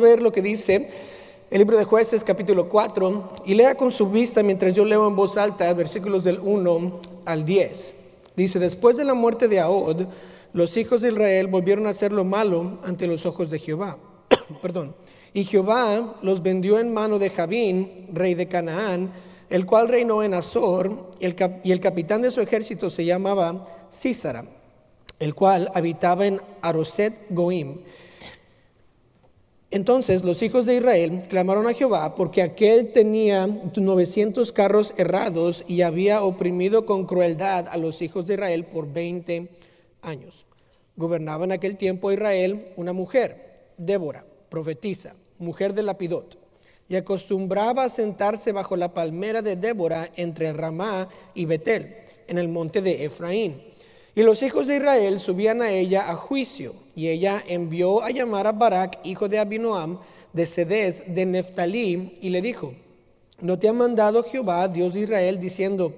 ver lo que dice el libro de jueces capítulo 4 y lea con su vista mientras yo leo en voz alta versículos del 1 al 10. Dice, después de la muerte de Ahod, los hijos de Israel volvieron a hacer lo malo ante los ojos de Jehová. Perdón. Y Jehová los vendió en mano de Jabín, rey de Canaán, el cual reinó en Azor, y el capitán de su ejército se llamaba Císara, el cual habitaba en Aroset Goim. Entonces los hijos de Israel clamaron a Jehová porque aquel tenía 900 carros errados y había oprimido con crueldad a los hijos de Israel por 20 años. Gobernaba en aquel tiempo Israel una mujer, Débora, profetisa, mujer de Lapidot, y acostumbraba a sentarse bajo la palmera de Débora entre Ramá y Betel, en el monte de Efraín y los hijos de Israel subían a ella a juicio, y ella envió a llamar a Barak, hijo de Abinoam, de Cedes, de Neftalí, y le dijo, ¿no te ha mandado Jehová, Dios de Israel, diciendo,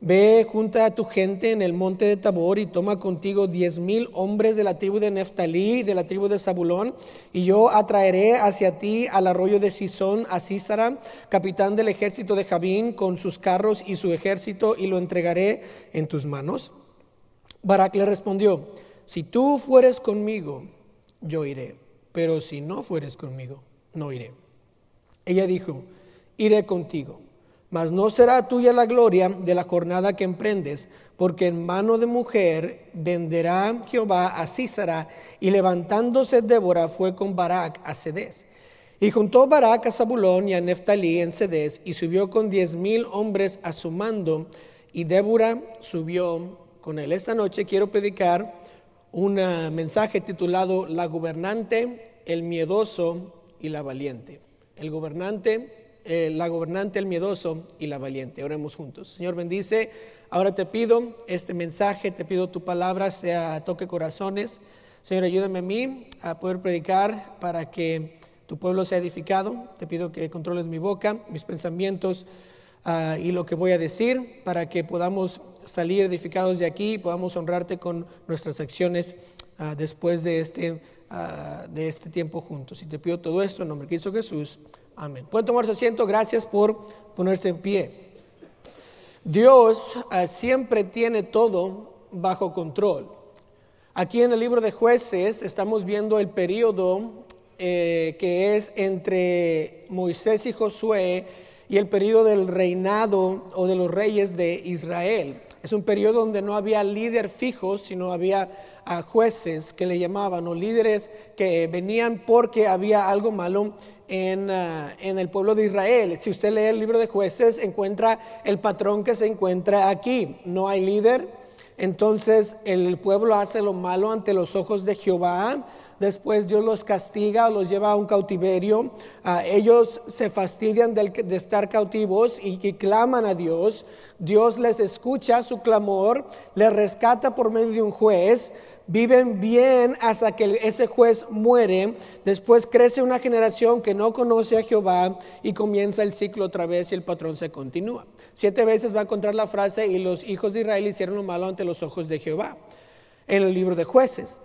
Ve, junta a tu gente en el monte de Tabor y toma contigo diez mil hombres de la tribu de Neftalí y de la tribu de Zabulón, y yo atraeré hacia ti al arroyo de Sison a Císara, capitán del ejército de Jabín, con sus carros y su ejército, y lo entregaré en tus manos. Barak le respondió, si tú fueres conmigo, yo iré, pero si no fueres conmigo, no iré. Ella dijo, iré contigo, mas no será tuya la gloria de la jornada que emprendes, porque en mano de mujer venderá Jehová a Císara, y levantándose Débora fue con Barak a Cedes. Y juntó Barak a Zabulón y a Neftalí en Cedes, y subió con diez mil hombres a su mando, y Débora subió con él. Esta noche quiero predicar un mensaje titulado La gobernante, el miedoso y la valiente. El gobernante, eh, la gobernante, el miedoso y la valiente. Oremos juntos. Señor, bendice. Ahora te pido este mensaje, te pido tu palabra sea toque corazones. Señor, ayúdame a mí a poder predicar para que tu pueblo sea edificado. Te pido que controles mi boca, mis pensamientos ah, y lo que voy a decir para que podamos salir edificados de aquí y podamos honrarte con nuestras acciones ah, después de este, ah, de este tiempo juntos. Y te pido todo esto en nombre de Cristo Jesús. Amén. Pueden tomarse asiento. Gracias por ponerse en pie. Dios siempre tiene todo bajo control. Aquí en el libro de jueces estamos viendo el periodo eh, que es entre Moisés y Josué y el periodo del reinado o de los reyes de Israel. Es un periodo donde no había líder fijo, sino había ah, jueces que le llamaban, o líderes que venían porque había algo malo en, ah, en, el pueblo de Israel. Si usted lee el libro de jueces, encuentra el patrón que se encuentra aquí. No hay líder, entonces el pueblo hace lo malo ante los ojos de Jehová después Dios los castiga, los lleva a un cautiverio, ellos se fastidian de, estar cautivos y, que claman a Dios, Dios les escucha su clamor, les rescata por medio de un juez, viven bien hasta que ese juez muere, después crece una generación que no conoce a Jehová y comienza el ciclo otra vez y el patrón se continúa. Siete veces va a encontrar la frase y los hijos de Israel hicieron lo malo ante los ojos de Jehová en el libro de jueces.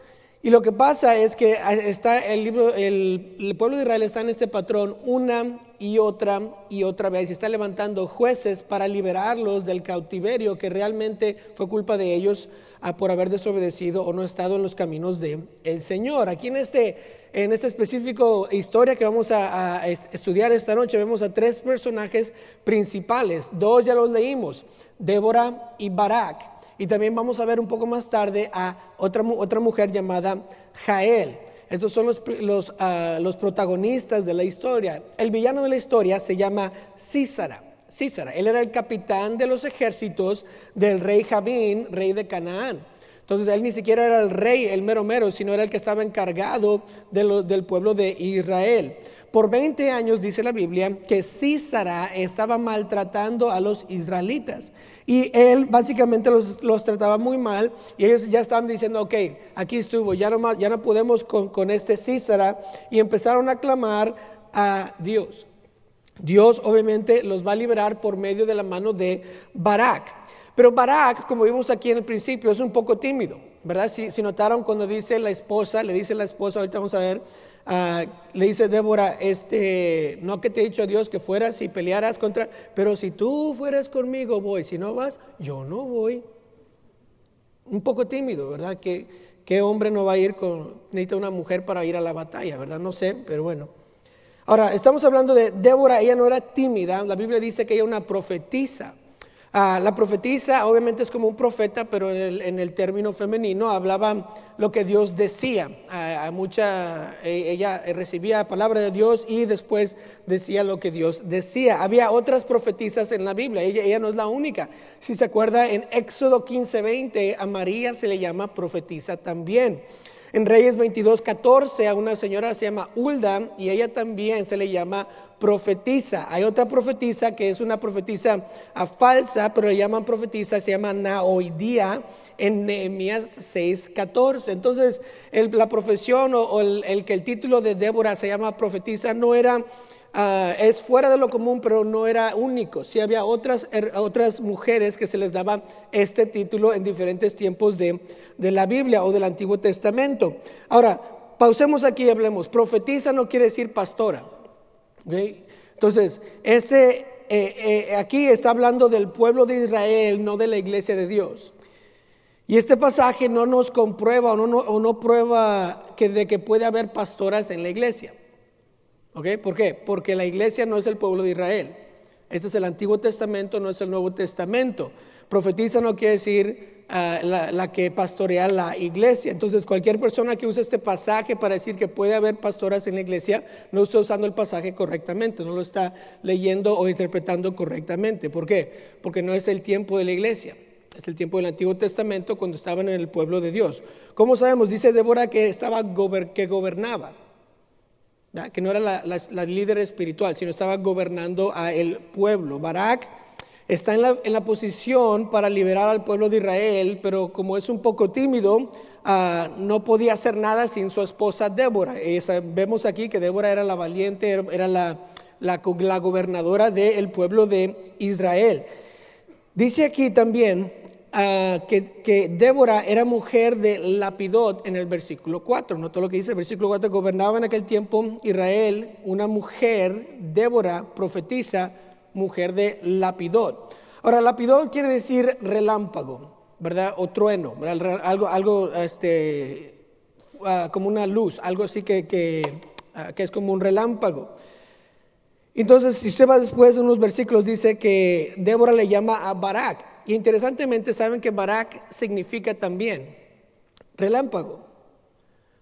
Y lo que pasa es que está el, libro, el, pueblo de Israel está en este patrón una y otra y otra vez y está levantando jueces para liberarlos del cautiverio que realmente fue culpa de ellos ah, por haber desobedecido o no estado en los caminos del el Señor. Aquí en este, en esta específico historia que vamos a, a estudiar esta noche vemos a tres personajes principales. Dos ya los leímos, Débora y Barak. Y también vamos a ver un poco más tarde a otra, otra mujer llamada Jael. Estos son los, los, ah, los, protagonistas de la historia. El villano de la historia se llama Císara. Císara, él era el capitán de los ejércitos del rey Jabín, rey de Canaán. Entonces él ni siquiera era el rey, el mero mero, sino era el que estaba encargado de del pueblo de Israel. Por 20 años dice la Biblia que Císara estaba maltratando a los israelitas. Y él básicamente los, trataba muy mal y ellos ya estaban diciendo, ok, aquí estuvo, ya no, ya no podemos con, con este Císara. Y empezaron a clamar a Dios. Dios obviamente los va a liberar por medio de la mano de Barak. Pero Barak, como vimos aquí en el principio, es un poco tímido, ¿verdad? Si, si notaron cuando dice la esposa, le dice la esposa, ahorita vamos a ver, Ah, le dice Débora, este, no que te he dicho Dios que fueras y pelearas contra, pero si tú fueras conmigo voy, si no vas, yo no voy. Un poco tímido, ¿verdad? ¿Qué hombre no va a ir con, necesita una mujer para ir a la batalla, ¿verdad? No sé, pero bueno. Ahora, estamos hablando de Débora, ella no era tímida, la Biblia dice que ella era una profetisa. Ah, la profetisa obviamente es como un profeta, pero en el, término femenino hablaba lo que Dios decía. a mucha, e, ella recibía palabra de Dios y después decía lo que Dios decía. Había otras profetisas en la Biblia, ella, ella no es la única. Si se acuerda, en Éxodo 15, 20 a María se le llama profetisa también. En Reyes 22, 14 a una señora se llama Ulda y ella también se le llama profetiza. Hay otra profetisa que es una profetisa ah, falsa, pero le llaman profetisa, se llama Naoidía en Nehemías 6:14. Entonces, la profesión o, el, que el título de Débora se llama profetisa no era, ah, es fuera de lo común, pero no era único. Sí había otras, er, otras mujeres que se les daba este título en diferentes tiempos de, de la Biblia o del Antiguo Testamento. Ahora, pausemos aquí y hablemos. Profetiza no quiere decir pastora. Entonces, ese, eh, eh, aquí está hablando del pueblo de Israel, no de la iglesia de Dios. Y este pasaje no nos comprueba o no, o no prueba que de que puede haber pastoras en la iglesia. ¿Ok? ¿Por qué? Porque la iglesia no es el pueblo de Israel. Este es el Antiguo Testamento, no es el Nuevo Testamento. Profetiza no quiere decir la, que pastorea la iglesia. Entonces, cualquier persona que use este pasaje para decir que puede haber pastoras en la iglesia, no está usando el pasaje correctamente, no lo está leyendo o interpretando correctamente. ¿Por qué? Porque no es el tiempo de la iglesia. Es el tiempo del Antiguo Testamento cuando estaban en el pueblo de Dios. ¿Cómo sabemos? Dice Débora que estaba que gobernaba, que no era la, la, líder espiritual, sino estaba gobernando a el pueblo. Barak está en la, posición para liberar al pueblo de Israel, pero como es un poco tímido, ah, no podía hacer nada sin su esposa Débora. vemos aquí que Débora era la valiente, era la, la, gobernadora del pueblo de Israel. Dice aquí también ah, que, que, Débora era mujer de Lapidot en el versículo 4. Notó lo que dice el versículo 4, gobernaba en aquel tiempo Israel una mujer, Débora, profetiza, mujer de Lapidot. Ahora, Lapidot quiere decir relámpago, ¿verdad? O trueno, algo, algo este, ah, como una luz, algo así que, ah, que, es como un relámpago. Entonces, si usted va después en unos versículos, dice que Débora le llama a Barak. Y interesantemente, saben que Barak significa también relámpago.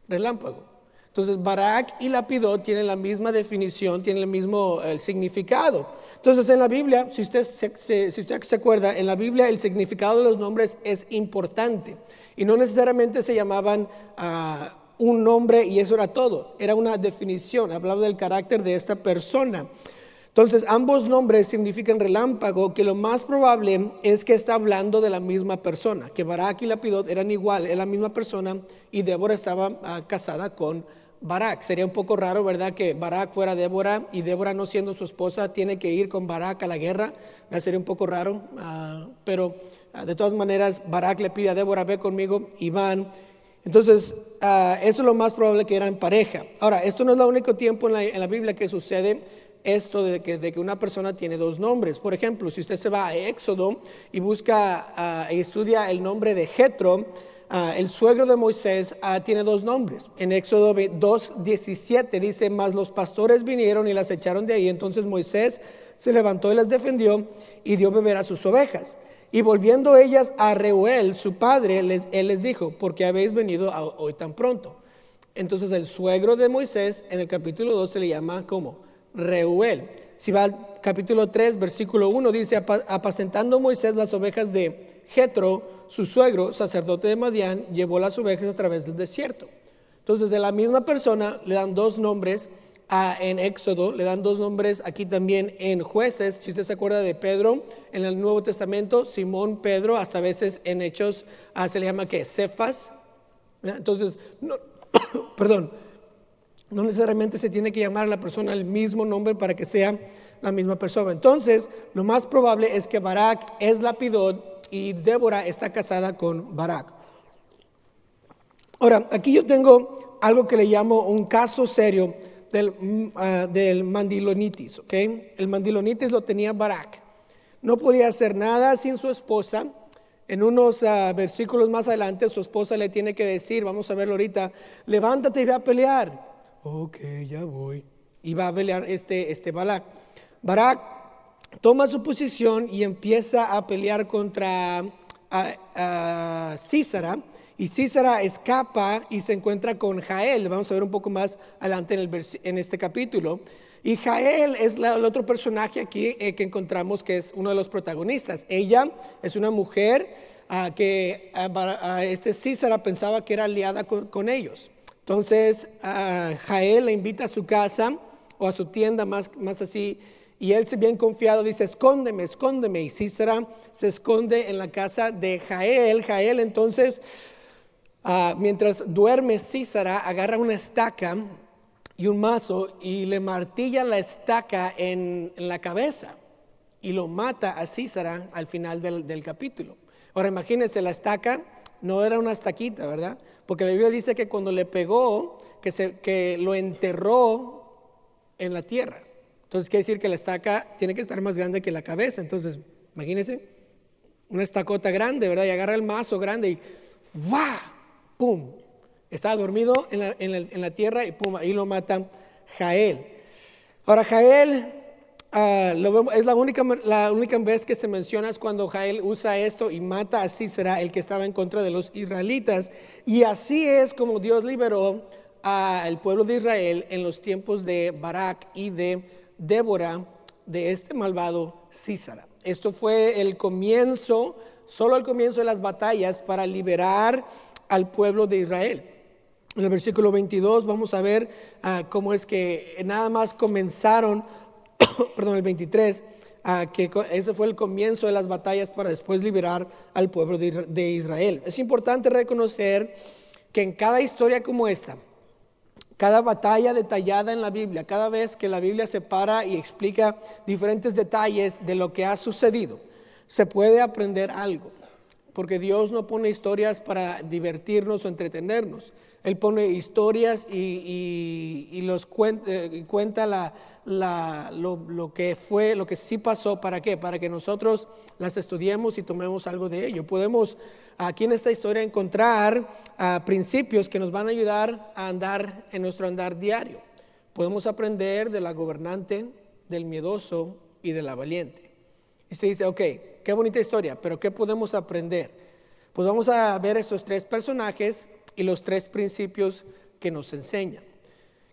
Relámpago. Entonces, Barak y Lapidot tienen la misma definición, tienen el mismo el significado. Entonces, en la Biblia, si usted se, si usted se acuerda, en la Biblia el significado de los nombres es importante. Y no necesariamente se llamaban a un nombre y eso era todo. Era una definición, hablaba del carácter de esta persona. Entonces, ambos nombres significan relámpago, que lo más probable es que está hablando de la misma persona, que Barak y Lapidot eran igual, es la misma persona y Débora estaba ah, casada con Barak. Sería un poco raro, ¿verdad? Que Barak fuera Débora y Débora no siendo su esposa tiene que ir con Barak a la guerra. Sería un poco raro, ah, pero ah, de todas maneras Barak le pide a Débora, ve conmigo y van. Entonces, ah, eso es lo más probable que eran pareja. Ahora, esto no es el único tiempo en la, en la Biblia que sucede esto de que, de que, una persona tiene dos nombres. Por ejemplo, si usted se va a Éxodo y busca y estudia el nombre de Jetro, Ah, el suegro de Moisés ah, tiene dos nombres. En Éxodo 2.17 dice, mas los pastores vinieron y las echaron de ahí. Entonces Moisés se levantó y las defendió y dio beber a sus ovejas. Y volviendo ellas a Reuel, su padre, les, él les dijo, ¿por qué habéis venido hoy tan pronto? Entonces el suegro de Moisés en el capítulo 2 se le llama como Reuel. Si va al capítulo 3, versículo 1, dice, apacentando Moisés las ovejas de Jetro, su suegro, sacerdote de Madián, llevó las ovejas a través del desierto. Entonces, de la misma persona le dan dos nombres en Éxodo, le dan dos nombres aquí también en jueces. Si usted se acuerda de Pedro en el Nuevo Testamento, Simón Pedro, hasta a veces en Hechos ah, se le llama que Cefas. Entonces, no, perdón, no necesariamente se tiene que llamar a la persona el mismo nombre para que sea la misma persona. Entonces, lo más probable es que Barak es lapidot y Débora está casada con Barak. Ahora, aquí yo tengo algo que le llamo un caso serio del, mm, ah, del mandilonitis. ¿okay? El mandilonitis lo tenía Barak. No podía hacer nada sin su esposa. En unos ah, versículos más adelante su esposa le tiene que decir, vamos a verlo ahorita, levántate y ve a pelear. Ok, ya voy. Y va a pelear este, este Barak. Barak toma su posición y empieza a pelear contra a, y Císara escapa y se encuentra con Jael. Vamos a ver un poco más adelante en, este capítulo. Y Jael es el otro personaje aquí eh, que encontramos que es uno de los protagonistas. Ella es una mujer ah, que uh, este Císara pensaba que era aliada con, ellos. Entonces Jael la invita a su casa o a su tienda más, más así y él, bien confiado, dice, escóndeme, escóndeme. Y Císara se esconde en la casa de Jael. Jael entonces, ah, mientras duerme Císara, agarra una estaca y un mazo y le martilla la estaca en, la cabeza y lo mata a Císara al final del, capítulo. Ahora imagínense, la estaca no era una estaquita, ¿verdad? Porque la Biblia dice que cuando le pegó, que, se, que lo enterró en la tierra. Entonces quiere decir que la estaca tiene que estar más grande que la cabeza. Entonces, imagínense, una estacota grande, ¿verdad? Y agarra el mazo grande y ¡va! ¡Pum! Estaba dormido en la, tierra y ¡pum! Ahí lo mata Jael. Ahora, Jael ah, es la única, la única vez que se menciona es cuando Jael usa esto y mata a será el que estaba en contra de los israelitas. Y así es como Dios liberó al pueblo de Israel en los tiempos de Barak y de Débora de este malvado Císara. Esto fue el comienzo, solo el comienzo de las batallas para liberar al pueblo de Israel. En el versículo 22 vamos a ver ah, cómo es que nada más comenzaron, perdón, el 23, ah, que ese fue el comienzo de las batallas para después liberar al pueblo de Israel. Es importante reconocer que en cada historia como esta, cada batalla detallada en la Biblia, cada vez que la Biblia se para y explica diferentes detalles de lo que ha sucedido, se puede aprender algo. Porque Dios no pone historias para divertirnos o entretenernos. Él pone historias y, los eh, cuenta, la, lo, que fue, lo que sí pasó. ¿Para qué? Para que nosotros las estudiemos y tomemos algo de ello. Podemos aquí en esta historia encontrar ah, principios que nos van a ayudar a andar en nuestro andar diario. Podemos aprender de la gobernante, del miedoso y de la valiente. Y usted dice, ok, qué bonita historia, pero ¿qué podemos aprender? Pues vamos a ver estos tres personajes y los tres principios que nos enseñan.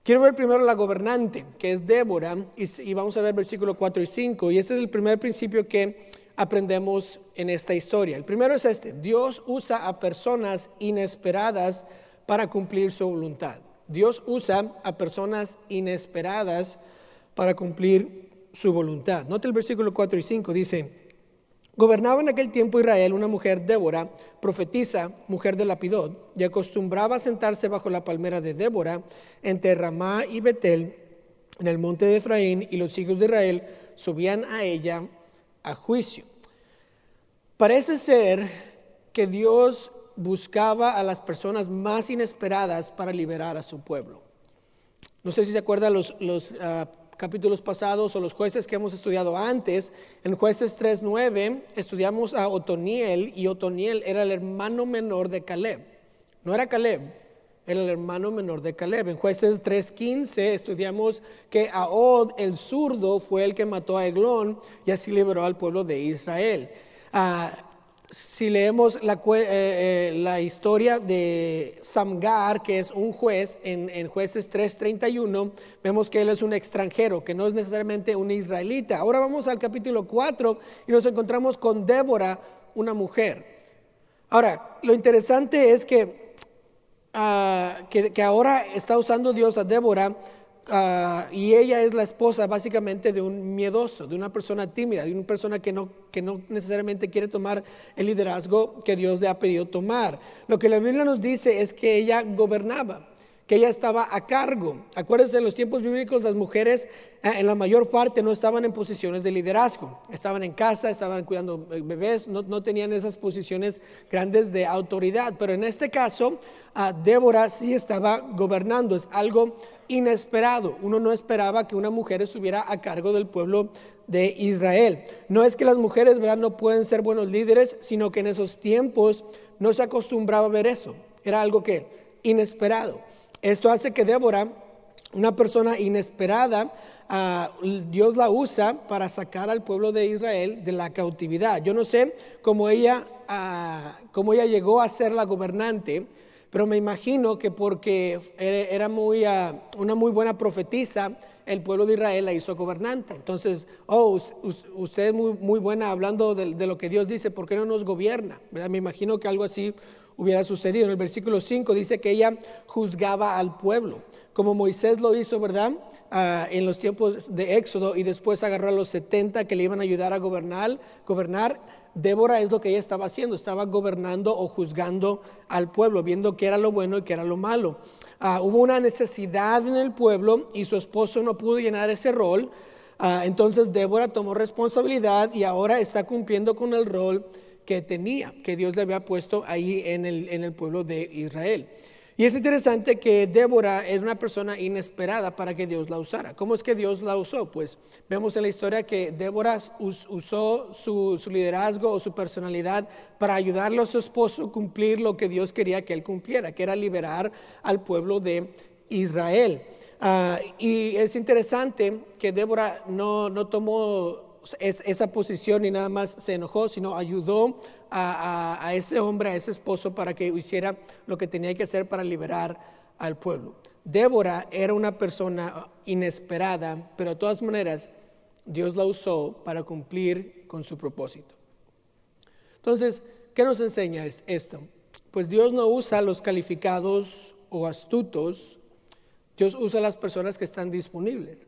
Quiero ver primero la gobernante, que es Débora, y, vamos a ver versículo 4 y 5. Y ese es el primer principio que aprendemos en esta historia. El primero es este, Dios usa a personas inesperadas para cumplir su voluntad. Dios usa a personas inesperadas para cumplir su voluntad. Note el versículo 4 y 5, dice, gobernaba en aquel tiempo Israel una mujer, Débora, profetisa, mujer de Lapidot, y acostumbraba sentarse bajo la palmera de Débora entre Ramá y Betel, en el monte de Efraín, y los hijos de Israel subían a ella a juicio. Parece ser que Dios buscaba a las personas más inesperadas para liberar a su pueblo. No sé si se acuerdan los, los ah, capítulos pasados o los jueces que hemos estudiado antes. En jueces 3.9 estudiamos a Otoniel y Otoniel era el hermano menor de Caleb. No era Caleb, era el hermano menor de Caleb. En jueces 3.15 estudiamos que Ahod, el zurdo, fue el que mató a Eglón y así liberó al pueblo de Israel. Ah, si leemos la, eh, eh, la, historia de Samgar, que es un juez en, jueces 3.31, vemos que él es un extranjero, que no es necesariamente un israelita. Ahora vamos al capítulo 4 y nos encontramos con Débora, una mujer. Ahora, lo interesante es que, ah, que ahora está usando Dios a Débora Ah, y ella es la esposa básicamente de un miedoso, de una persona tímida, de una persona que no, que no necesariamente quiere tomar el liderazgo que Dios le ha pedido tomar. Lo que la Biblia nos dice es que ella gobernaba, que ella estaba a cargo. Acuérdense, en los tiempos bíblicos las mujeres eh, en la mayor parte no estaban en posiciones de liderazgo, estaban en casa, estaban cuidando bebés, no, tenían esas posiciones grandes de autoridad, pero en este caso Débora sí estaba gobernando, es algo inesperado. Uno no esperaba que una mujer estuviera a cargo del pueblo de Israel. No es que las mujeres ¿verdad? no pueden ser buenos líderes, sino que en esos tiempos no se acostumbraba a ver eso. Era algo que inesperado. Esto hace que Débora, una persona inesperada, ah, Dios la usa para sacar al pueblo de Israel de la cautividad. Yo no sé cómo ella, ah, cómo ella llegó a ser la gobernante, pero me imagino que porque era muy, ah, una muy buena profetisa, el pueblo de Israel la hizo gobernante. Entonces, oh, usted es muy, muy buena hablando de, lo que Dios dice, ¿por qué no nos gobierna? Me imagino que algo así hubiera sucedido. En el versículo 5 dice que ella juzgaba al pueblo, como Moisés lo hizo, ¿verdad? Ah, en los tiempos de Éxodo y después agarró a los 70 que le iban a ayudar a gobernar, gobernar. Débora es lo que ella estaba haciendo, estaba gobernando o juzgando al pueblo, viendo qué era lo bueno y qué era lo malo. Ah, hubo una necesidad en el pueblo y su esposo no pudo llenar ese rol. Ah, entonces Débora tomó responsabilidad y ahora está cumpliendo con el rol que tenía, que Dios le había puesto ahí en el, en el pueblo de Israel. Y es interesante que Débora era una persona inesperada para que Dios la usara. ¿Cómo es que Dios la usó? Pues vemos en la historia que Débora usó su, liderazgo o su personalidad para ayudarle a su esposo a cumplir lo que Dios quería que él cumpliera, que era liberar al pueblo de Israel. Ah, y es interesante que Débora no, no tomó esa posición y nada más se enojó, sino ayudó a, ese hombre, a ese esposo, para que hiciera lo que tenía que hacer para liberar al pueblo. Débora era una persona inesperada, pero de todas maneras Dios la usó para cumplir con su propósito. Entonces, ¿qué nos enseña esto? Pues Dios no usa los calificados o astutos, Dios usa las personas que están disponibles.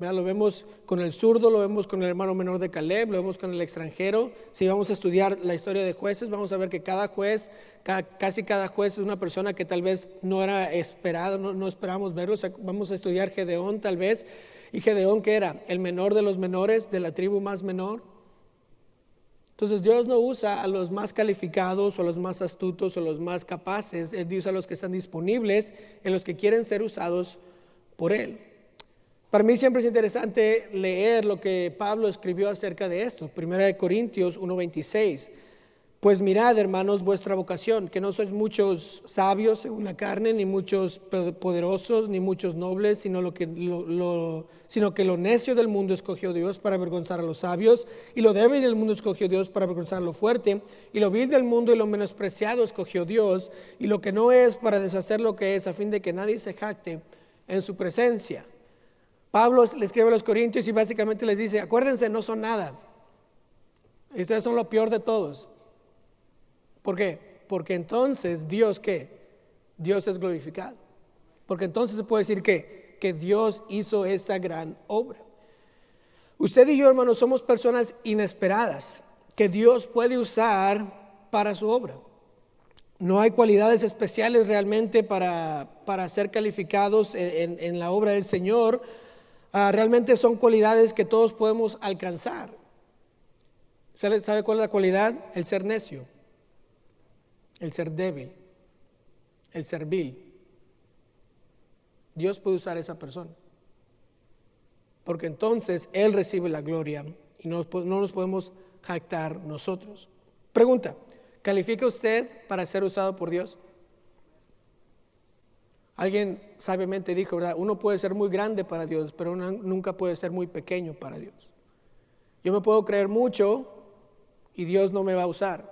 Lo vemos con el zurdo, lo vemos con el hermano menor de Caleb, lo vemos con el extranjero. Si vamos a estudiar la historia de jueces, vamos a ver que cada juez, casi cada juez es una persona que tal vez no era esperada, no, esperamos verlo. vamos a estudiar Gedeón tal vez. ¿Y Gedeón que era? El menor de los menores, de la tribu más menor. Entonces Dios no usa a los más calificados o a los más astutos o los más capaces, Dios usa a los que están disponibles, en los que quieren ser usados por Él. Para mí siempre es interesante leer lo que Pablo escribió acerca de esto. Primera de Corintios 1:26. Pues mirad, hermanos, vuestra vocación, que no sois muchos sabios según la carne, ni muchos poderosos, ni muchos nobles, sino, que, lo, sino que lo necio del mundo escogió Dios para avergonzar a los sabios, y lo débil del mundo escogió Dios para avergonzar a lo fuerte, y lo vil del mundo y lo menospreciado escogió Dios, y lo que no es para deshacer lo que es, a fin de que nadie se jacte en su presencia. Pablo le escribe a los corintios y básicamente les dice, acuérdense, no son nada. Ustedes son lo peor de todos. ¿Por qué? Porque entonces Dios qué? Dios es glorificado. Porque entonces se puede decir que, que Dios hizo esa gran obra. Usted y yo, hermanos, somos personas inesperadas que Dios puede usar para su obra. No hay cualidades especiales realmente para, para ser calificados en, en la obra del Señor Ah, realmente son cualidades que todos podemos alcanzar. ¿Sabe cuál es la cualidad? El ser necio, el ser débil, el ser vil. Dios puede usar a esa persona. Porque entonces Él recibe la gloria y no, no nos podemos jactar nosotros. Pregunta, ¿califica usted para ser usado por Dios? Alguien sabiamente dijo, ¿verdad? Uno puede ser muy grande para Dios, pero uno nunca puede ser muy pequeño para Dios. Yo me puedo creer mucho y Dios no me va a usar.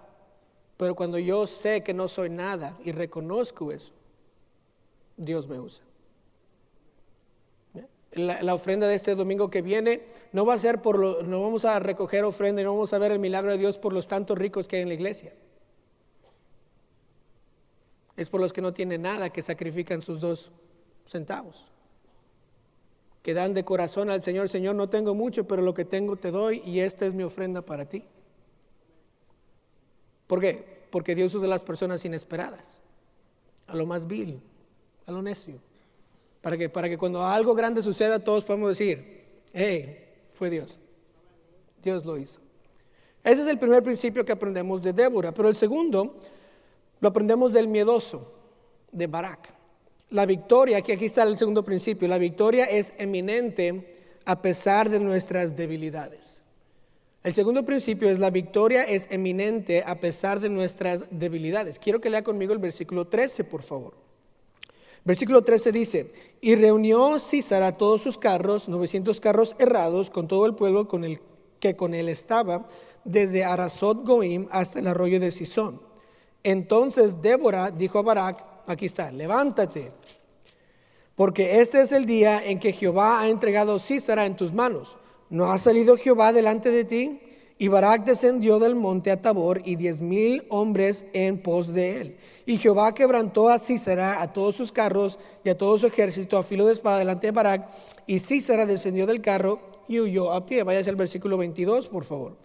Pero cuando yo sé que no soy nada y reconozco eso, Dios me usa. La, la, ofrenda de este domingo que viene no va a ser por lo, no vamos a recoger ofrenda y no vamos a ver el milagro de Dios por los tantos ricos que hay en la iglesia es por los que no tienen nada, que sacrifican sus dos centavos, que dan de corazón al Señor, Señor, no tengo mucho, pero lo que tengo te doy y esta es mi ofrenda para ti. ¿Por qué? Porque Dios usa a las personas inesperadas, a lo más vil, a lo necio. Para que, para que cuando algo grande suceda todos podamos decir, hey, fue Dios. Dios lo hizo. Ese es el primer principio que aprendemos de Débora. Pero el segundo lo aprendemos del miedoso, de Barak. La victoria, aquí está el segundo principio, la victoria es eminente a pesar de nuestras debilidades. El segundo principio es la victoria es eminente a pesar de nuestras debilidades. Quiero que lea conmigo el versículo 13, por favor. Versículo 13 dice, y reunió César a todos sus carros, 900 carros errados, con todo el pueblo con el que con él estaba, desde Arasot Goim hasta el arroyo de Sison. Entonces Débora dijo a Barak, aquí está, levántate, porque este es el día en que Jehová ha entregado Císara en tus manos. ¿No ha salido Jehová delante de ti? Y Barak descendió del monte a Tabor y diez mil hombres en pos de él. Y Jehová quebrantó a Císara, a todos sus carros y a todo su ejército a filo de espada delante de Barak. Y Císara descendió del carro y huyó a pie. Váyase al versículo 22, por favor.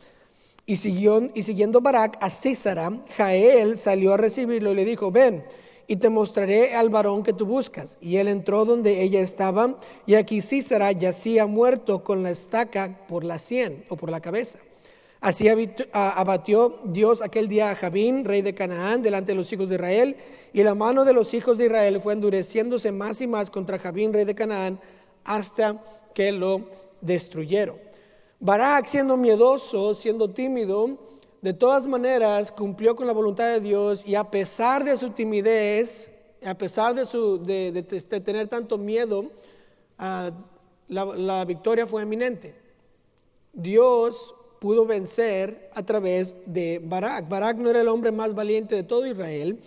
Y, siguió, y siguiendo Barak a Císara, Jael salió a recibirlo y le dijo, ven y te mostraré al varón que tú buscas. Y él entró donde ella estaba, y aquí Císara yacía muerto con la estaca por la sien o por la cabeza. Así abatió Dios aquel día a Jabín, rey de Canaán, delante de los hijos de Israel, y la mano de los hijos de Israel fue endureciéndose más y más contra Jabín, rey de Canaán, hasta que lo destruyeron. Barak, siendo miedoso, siendo tímido, de todas maneras cumplió con la voluntad de Dios y a pesar de su timidez, a pesar de, tener tanto miedo, ah, la, la victoria fue eminente. Dios pudo vencer a través de Barak. Barak no era el hombre más valiente de todo Israel.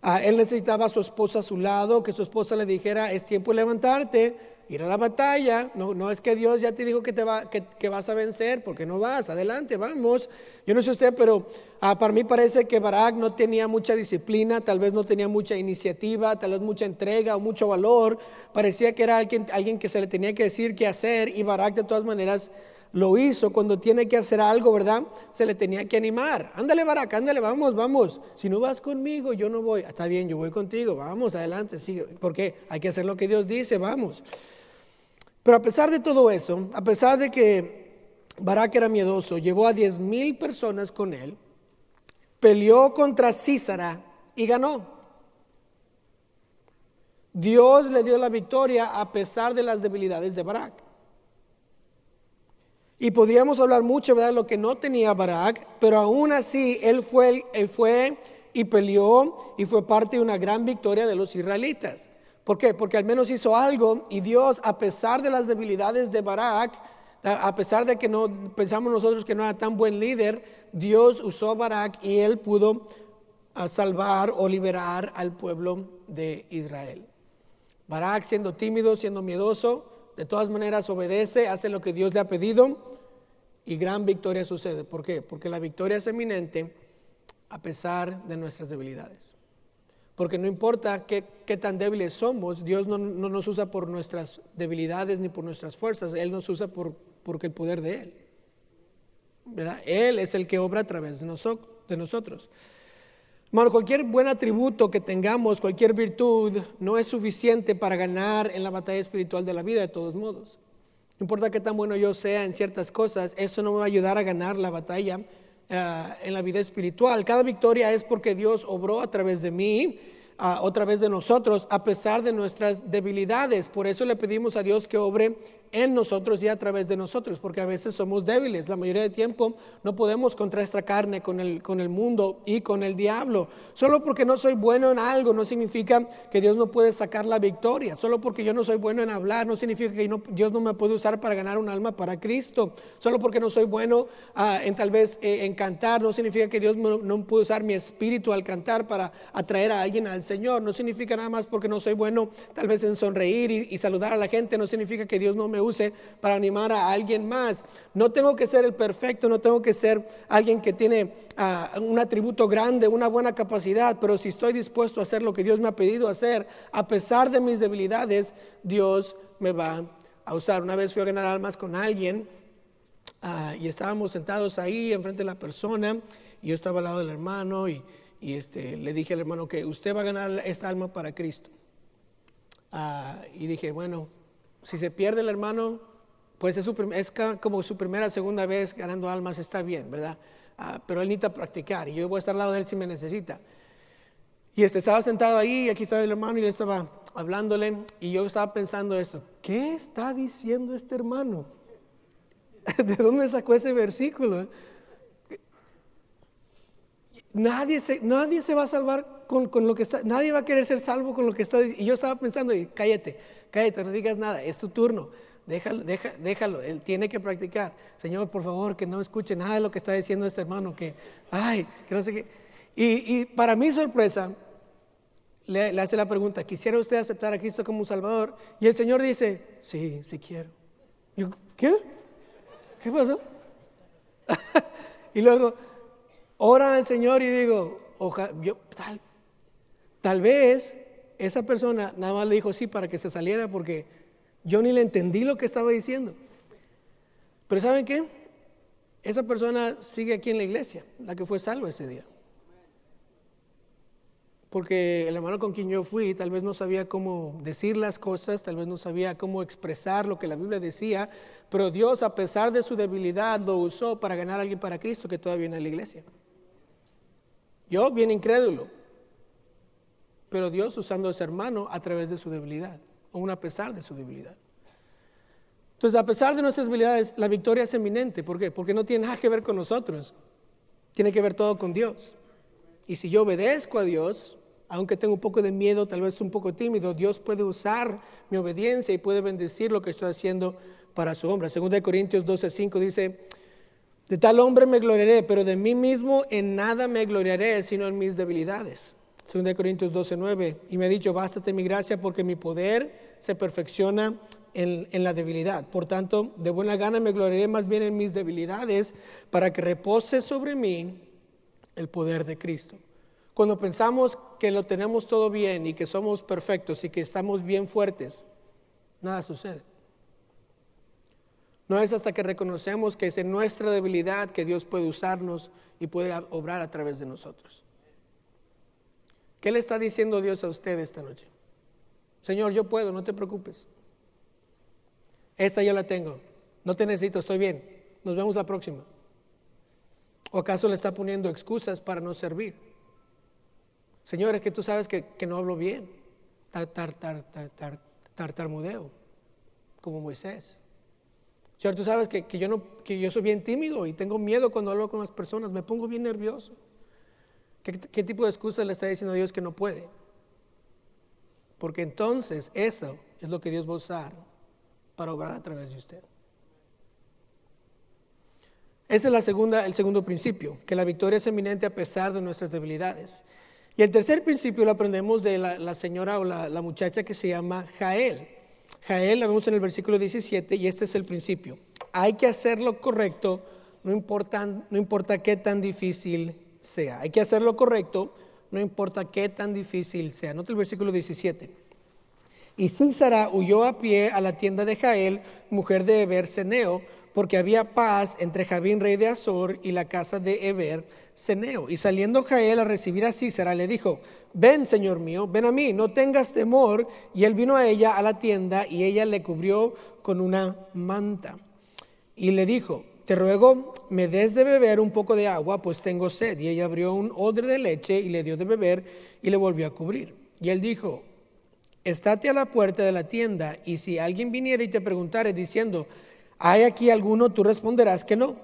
Ah, él necesitaba a su esposa a su lado, que su esposa le dijera, es tiempo de levantarte, ir a la batalla. No, no es que Dios ya te dijo que, te va, que, vas a vencer, porque no vas, adelante, vamos. Yo no sé usted, pero ah, para mí parece que Barak no tenía mucha disciplina, tal vez no tenía mucha iniciativa, tal vez mucha entrega o mucho valor. Parecía que era alguien, alguien que se le tenía que decir qué hacer y Barak de todas maneras lo hizo cuando tiene que hacer algo, ¿verdad? Se le tenía que animar. Ándale, Barak, ándale, vamos, vamos. Si no vas conmigo, yo no voy. Está bien, yo voy contigo, vamos, adelante, sigue. Porque hay que hacer lo que Dios dice, vamos. Pero a pesar de todo eso, a pesar de que Barak era miedoso, llevó a diez mil personas con él, peleó contra Císara y ganó. Dios le dio la victoria a pesar de las debilidades de Barak. Y podríamos hablar mucho, ¿verdad?, lo que no tenía Barak, pero aún así él fue, él fue y peleó y fue parte de una gran victoria de los israelitas. ¿Por qué? Porque al menos hizo algo y Dios, a pesar de las debilidades de Barak, a pesar de que no pensamos nosotros que no era tan buen líder, Dios usó Barak y él pudo ah, salvar o liberar al pueblo de Israel. Barak siendo tímido, siendo miedoso, de todas maneras obedece, hace lo que Dios le ha pedido y gran victoria sucede. ¿Por qué? Porque la victoria es eminente a pesar de nuestras debilidades. Porque no importa qué, tan débiles somos, Dios no, nos usa por nuestras debilidades ni por nuestras fuerzas, Él nos usa por, porque el poder de Él. ¿verdad? Él es el que obra a través de, nosotros. Hermano, cualquier buen atributo que tengamos, cualquier virtud, no es suficiente para ganar en la batalla espiritual de la vida de todos modos. No importa qué tan bueno yo sea en ciertas cosas, eso no me va a ayudar a ganar la batalla eh, en la vida espiritual. Cada victoria es porque Dios obró a través de mí, a través de nosotros, a pesar de nuestras debilidades. Por eso le pedimos a Dios que obre en nosotros y a través de nosotros, porque a veces somos débiles. La mayoría del tiempo no podemos contra esta carne con el, con el mundo y con el diablo. Solo porque no soy bueno en algo no significa que Dios no puede sacar la victoria. Solo porque yo no soy bueno en hablar no significa que Dios no me puede usar para ganar un alma para Cristo. Solo porque no soy bueno ah, en tal vez eh, en cantar no significa que Dios no, puede usar mi espíritu al cantar para atraer a alguien al Señor. No significa nada más porque no soy bueno tal vez en sonreír y, y saludar a la gente. No significa que Dios no me use para animar a alguien más. No tengo que ser el perfecto, no tengo que ser alguien que tiene ah, un atributo grande, una buena capacidad, pero si estoy dispuesto a hacer lo que Dios me ha pedido hacer, a pesar de mis debilidades, Dios me va a usar. Una vez fui a ganar almas con alguien ah, y estábamos sentados ahí enfrente de la persona y yo estaba al lado del hermano y, este, le dije al hermano que usted va a ganar esta alma para Cristo. Ah, y dije, bueno, si se pierde el hermano, pues es, es como su primera, segunda vez ganando almas, está bien, ¿verdad? Ah, pero él necesita practicar y yo voy a estar al lado de él si me necesita. Y este, estaba sentado ahí, y aquí estaba el hermano y yo estaba hablándole y yo estaba pensando esto, ¿qué está diciendo este hermano? ¿De dónde sacó ese versículo? Nadie se, nadie se va a salvar con, con, lo que está, nadie va a querer ser salvo con lo que está diciendo. Y yo estaba pensando, y cállate, cállate, no digas nada, es su turno. Déjalo, déjalo, él tiene que practicar. Señor, por favor, que no escuche nada de lo que está diciendo este hermano, que, ay, que no sé qué. Y, para mi sorpresa, le, hace la pregunta, ¿quisiera usted aceptar a Cristo como un Salvador? Y el Señor dice, sí, sí quiero. ¿qué? ¿Qué pasó? y luego, ora al Señor y digo, ojalá, yo, tal, tal vez esa persona nada más le dijo sí para que se saliera porque yo ni le entendí lo que estaba diciendo. Pero ¿saben qué? Esa persona sigue aquí en la iglesia, la que fue salva ese día porque el hermano con quien yo fui tal vez no sabía cómo decir las cosas, tal vez no sabía cómo expresar lo que la Biblia decía, pero Dios a pesar de su debilidad lo usó para ganar a alguien para Cristo que todavía viene a la iglesia. Yo bien incrédulo, pero Dios usando a ese hermano a través de su debilidad, aún a pesar de su debilidad. Entonces, a pesar de nuestras debilidades, la victoria es eminente. ¿Por qué? Porque no tiene nada que ver con nosotros, tiene que ver todo con Dios. Y si yo obedezco a Dios, aunque tengo un poco de miedo, tal vez un poco tímido, Dios puede usar mi obediencia y puede bendecir lo que estoy haciendo para su obra. Según de Corintios 12:5 dice, de tal hombre me gloriaré, pero de mí mismo en nada me gloriaré, sino en mis debilidades. Según de Corintios 12:9, y me ha dicho, bástate mi gracia porque mi poder se perfecciona en, en, la debilidad. Por tanto, de buena gana me gloriaré más bien en mis debilidades para que repose sobre mí el poder de Cristo. Cuando pensamos que lo tenemos todo bien y que somos perfectos y que estamos bien fuertes, nada sucede. No es hasta que reconocemos que es en nuestra debilidad que Dios puede usarnos y puede obrar a través de nosotros. ¿Qué le está diciendo Dios a usted esta noche? Señor, yo puedo, no te preocupes. Esta yo la tengo. No te necesito, estoy bien. Nos vemos la próxima. ¿O acaso le está poniendo excusas para no servir? Señor, es que tú sabes que, no hablo bien. tartamudeo, como Moisés. Señor, tú sabes que, yo no, que yo soy bien tímido y tengo miedo cuando hablo con las personas, me pongo bien nervioso. ¿Qué, qué tipo de excusa le está diciendo a Dios que no puede? Porque entonces eso es lo que Dios va a usar para obrar a través de usted. Ese es la segunda, el segundo principio, que la victoria es eminente a pesar de nuestras debilidades. Y el tercer principio lo aprendemos de la, señora o la, muchacha que se llama Jael. Jael la vemos en el versículo 17 y este es el principio. Hay que hacer lo correcto, no importa, no importa qué tan difícil sea. Hay que hacer lo correcto, no importa qué tan difícil sea. Nota el versículo 17. Y Sísara huyó a pie a la tienda de Jael, mujer de Eber Seneo, porque había paz entre Javín, rey de Azor, y la casa de Eber, Seneo. Y saliendo Jael a recibir a Císara, le dijo, ven, señor mío, ven a mí, no tengas temor. Y él vino a ella a la tienda, y ella le cubrió con una manta. Y le dijo, te ruego, me des de beber un poco de agua, pues tengo sed. Y ella abrió un odre de leche y le dio de beber, y le volvió a cubrir. Y él dijo, estate a la puerta de la tienda, y si alguien viniera y te preguntare diciendo, ¿Hay aquí alguno? Tú responderás que no.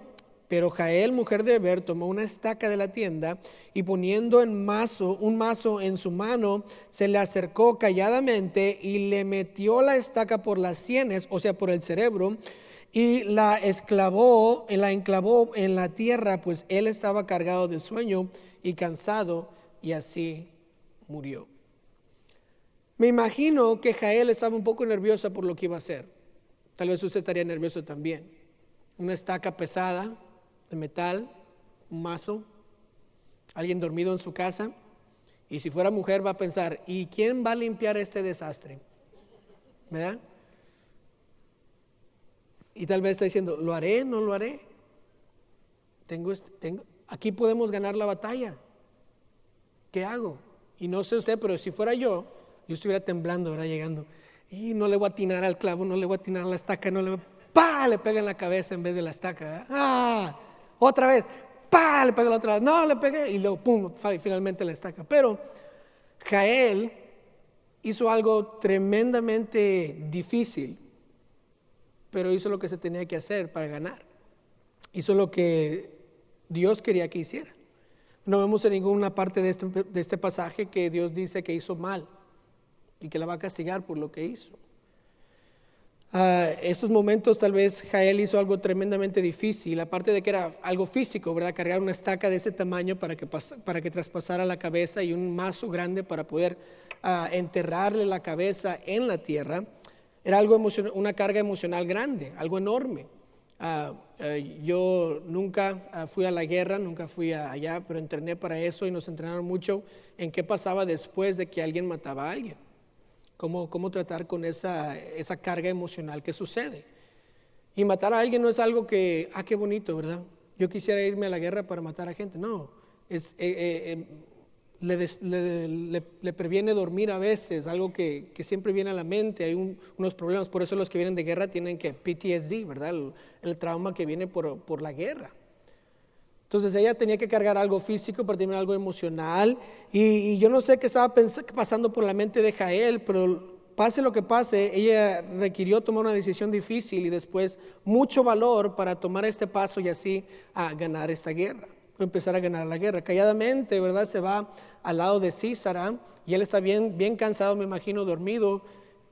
Pero Jael, mujer de Eber, tomó una estaca de la tienda y poniendo en mazo, un mazo en su mano, se le acercó calladamente y le metió la estaca por las sienes, o sea, por el cerebro, y la esclavó, la enclavó en la tierra, pues él estaba cargado de sueño y cansado, y así murió. Me imagino que Jael estaba un poco nerviosa por lo que iba a hacer. Tal vez usted estaría nervioso también. Una estaca pesada de metal, un mazo, alguien dormido en su casa. Y si fuera mujer va a pensar, ¿y quién va a limpiar este desastre? ¿Verdad? Y tal vez está diciendo, ¿lo haré? ¿No lo haré? Tengo, este, tengo, aquí podemos ganar la batalla. ¿Qué hago? Y no sé usted, pero si fuera yo, yo estuviera temblando, ¿verdad? Llegando. Y no le voy a atinar al clavo, no le voy a atinar a la estaca, no le voy ¡Pah! Le pega en la cabeza en vez de la estaca. ¡Ah! Otra vez. ¡Pah! Le pega la otra vez. No, le pegué. Y luego, ¡pum! Finalmente la estaca. Pero Jael hizo algo tremendamente difícil, pero hizo lo que se tenía que hacer para ganar. Hizo lo que Dios quería que hiciera. No vemos en ninguna parte de este, de este pasaje que Dios dice que hizo mal y que la va a castigar por lo que hizo. Uh, estos momentos tal vez Jael hizo algo tremendamente difícil, aparte de que era algo físico, ¿verdad? Cargar una estaca de ese tamaño para que, para que traspasara la cabeza y un mazo grande para poder uh, enterrarle la cabeza en la tierra. Era algo una carga emocional grande, algo enorme. Uh, yo nunca fui a la guerra, nunca fui allá, pero entrené para eso y nos entrenaron mucho en qué pasaba después de que alguien mataba a alguien cómo, cómo tratar con esa, esa carga emocional que sucede. Y matar a alguien no es algo que, ah, qué bonito, ¿verdad? Yo quisiera irme a la guerra para matar a gente. No, es, eh, eh, em, le, le, previene dormir a veces, algo que, que siempre viene a la mente, hay unos problemas, por eso los que vienen de guerra tienen que PTSD, ¿verdad? El, el trauma que viene por, por la guerra. Entonces ella tenía que cargar algo físico, pero también algo emocional. Y, yo no sé qué estaba pasando por la mente de Jael, pero pase lo que pase, ella requirió tomar una decisión difícil y después mucho valor para tomar este paso y así a ganar esta guerra, empezar a ganar la guerra. Calladamente, ¿verdad? Se va al lado de Císara y él está bien, bien cansado, me imagino, dormido,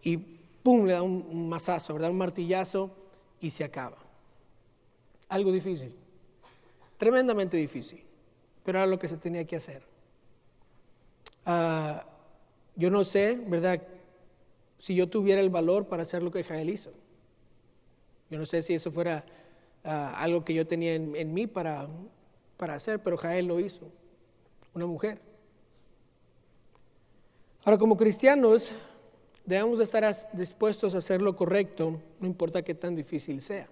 y pum, le da un, un mazazo, ¿verdad? Un martillazo y se acaba. Algo difícil. Tremendamente difícil, pero era lo que se tenía que hacer. Ah, yo no sé, ¿verdad? Si yo tuviera el valor para hacer lo que Jael hizo. Yo no sé si eso fuera ah, algo que yo tenía en, mí para, para hacer, pero Jael lo hizo, una mujer. Ahora, como cristianos, debemos estar dispuestos a hacer lo correcto, no importa qué tan difícil sea.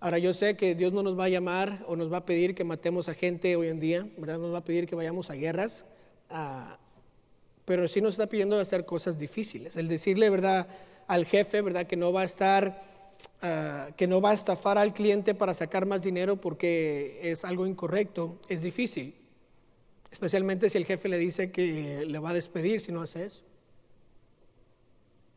Ahora yo sé que Dios no nos va a llamar o nos va a pedir que matemos a gente hoy en día, ¿verdad? Nos va a pedir que vayamos a guerras, pero sí nos está pidiendo hacer cosas difíciles. El decirle, ¿verdad? Al jefe, ¿verdad? Que no va a estar, ah, que no va a estafar al cliente para sacar más dinero porque es algo incorrecto, es difícil. Especialmente si el jefe le dice que le va a despedir si no hace eso.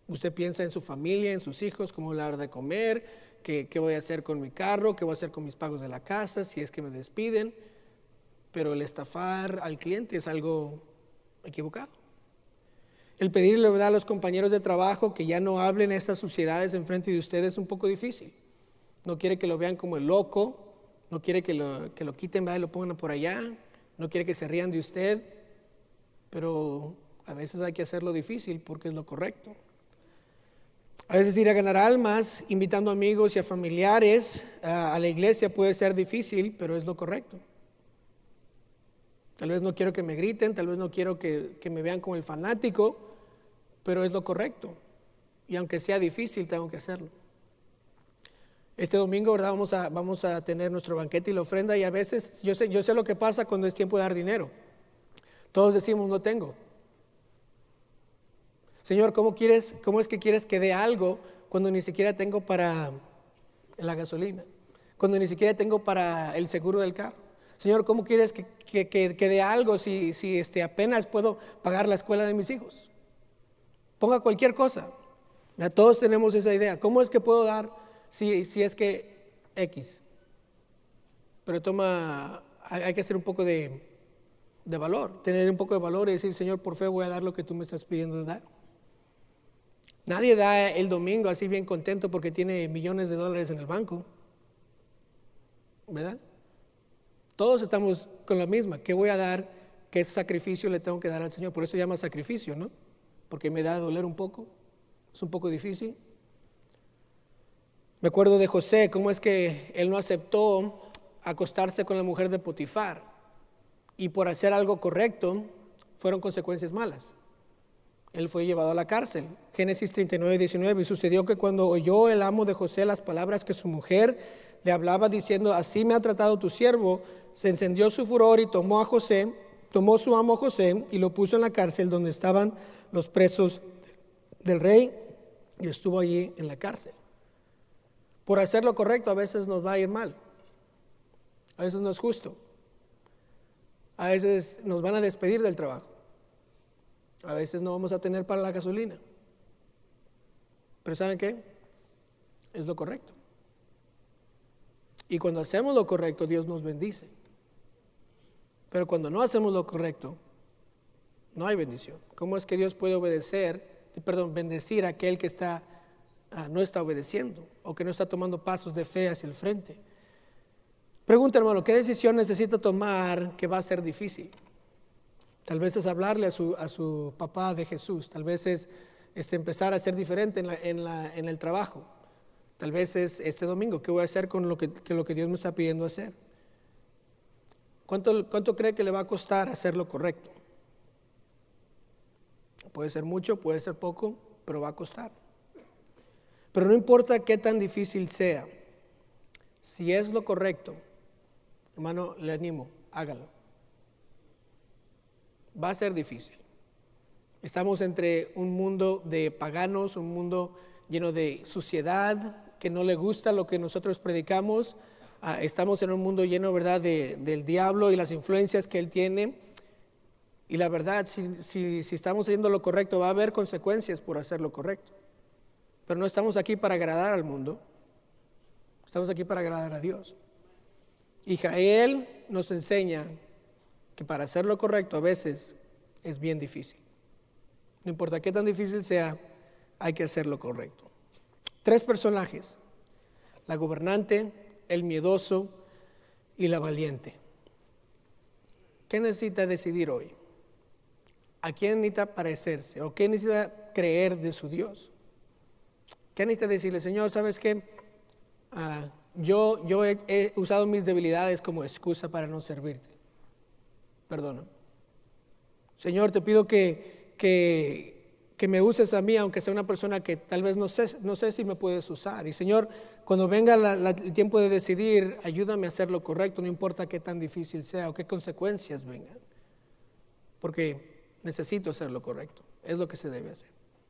Usted piensa en su familia, en sus hijos, cómo le va de comer, qué, voy a hacer con mi carro, qué voy a hacer con mis pagos de la casa, si es que me despiden. Pero el estafar al cliente es algo equivocado. El pedirle ¿verdad? a los compañeros de trabajo que ya no hablen esas suciedades enfrente de ustedes es un poco difícil. No quiere que lo vean como el loco, no quiere que lo, que lo quiten y lo pongan por allá, no quiere que se rían de usted, pero a veces hay que hacerlo difícil porque es lo correcto. A veces ir a ganar almas, invitando amigos y a familiares a, la iglesia puede ser difícil, pero es lo correcto. Tal vez no quiero que me griten, tal vez no quiero que, me vean como el fanático, pero es lo correcto. Y aunque sea difícil, tengo que hacerlo. Este domingo, ¿verdad? Vamos a, vamos a tener nuestro banquete y la ofrenda y a veces yo sé, yo sé lo que pasa cuando es tiempo de dar dinero. Todos decimos, no tengo. Señor, ¿cómo, quieres, ¿cómo es que quieres que dé algo cuando ni siquiera tengo para la gasolina? Cuando ni siquiera tengo para el seguro del carro. Señor, ¿cómo quieres que, que, dé algo si, si este, apenas puedo pagar la escuela de mis hijos? Ponga cualquier cosa. todos tenemos esa idea. ¿Cómo es que puedo dar si, si es que X? Pero toma, hay que hacer un poco de, de valor, tener un poco de valor y decir, Señor, por fe voy a dar lo que tú me estás pidiendo de dar. Nadie da el domingo así bien contento porque tiene millones de dólares en el banco. ¿Verdad? Todos estamos con la misma. ¿Qué voy a dar? ¿Qué sacrificio le tengo que dar al Señor? Por eso se llama sacrificio, ¿no? Porque me da a doler un poco. Es un poco difícil. Me acuerdo de José, cómo es que él no aceptó acostarse con la mujer de Potifar. Y por hacer algo correcto, fueron consecuencias malas él fue llevado a la cárcel. Génesis 39, 19. Y sucedió que cuando oyó el amo de José las palabras que su mujer le hablaba diciendo, así me ha tratado tu siervo, se encendió su furor y tomó a José, tomó su amo José y lo puso en la cárcel donde estaban los presos del rey y estuvo allí en la cárcel. Por hacer lo correcto a veces nos va a ir mal. A veces no es justo. A veces nos van a despedir del trabajo. A veces no vamos a tener para la gasolina. Pero ¿saben qué? Es lo correcto. Y cuando hacemos lo correcto, Dios nos bendice. Pero cuando no hacemos lo correcto, no hay bendición. ¿Cómo es que Dios puede obedecer, perdón, bendecir a aquel que está, ah, no está obedeciendo o que no está tomando pasos de fe hacia el frente? Pregunta, hermano, ¿qué decisión necesita tomar que va a ser difícil? Tal vez es hablarle a su, a su papá de Jesús, tal vez es, empezar a ser diferente en, en, el trabajo, tal vez es este domingo, ¿qué voy a hacer con lo que, lo que Dios me está pidiendo hacer? ¿Cuánto, ¿Cuánto cree que le va a costar hacer lo correcto? Puede ser mucho, puede ser poco, pero va a costar. Pero no importa qué tan difícil sea, si es lo correcto, hermano, le animo, hágalo. Va a ser difícil. Estamos entre un mundo de paganos, un mundo lleno de suciedad, que no le gusta lo que nosotros predicamos. Ah, estamos en un mundo lleno, ¿verdad?, del diablo y las influencias que él tiene. Y la verdad, si, si, estamos haciendo lo correcto, va a haber consecuencias por hacer lo correcto. Pero no estamos aquí para agradar al mundo. Estamos aquí para agradar a Dios. Y Jael nos enseña que para hacer lo correcto a veces es bien difícil. No importa qué tan difícil sea, hay que hacer lo correcto. Tres personajes, la gobernante, el miedoso y la valiente. ¿Qué necesita decidir hoy? ¿A quién necesita parecerse? ¿O qué necesita creer de su Dios? ¿Qué necesita decirle, Señor, sabes qué? Ah, yo, yo he, usado mis debilidades como excusa para no servirte. Perdona. Señor, te pido que, que, me uses a mí, aunque sea una persona que tal vez no sé, no sé si me puedes usar. Y Señor, cuando venga el tiempo de decidir, ayúdame a hacer lo correcto, no importa qué tan difícil sea o qué consecuencias vengan. Porque necesito hacer lo correcto. Es lo que se debe hacer.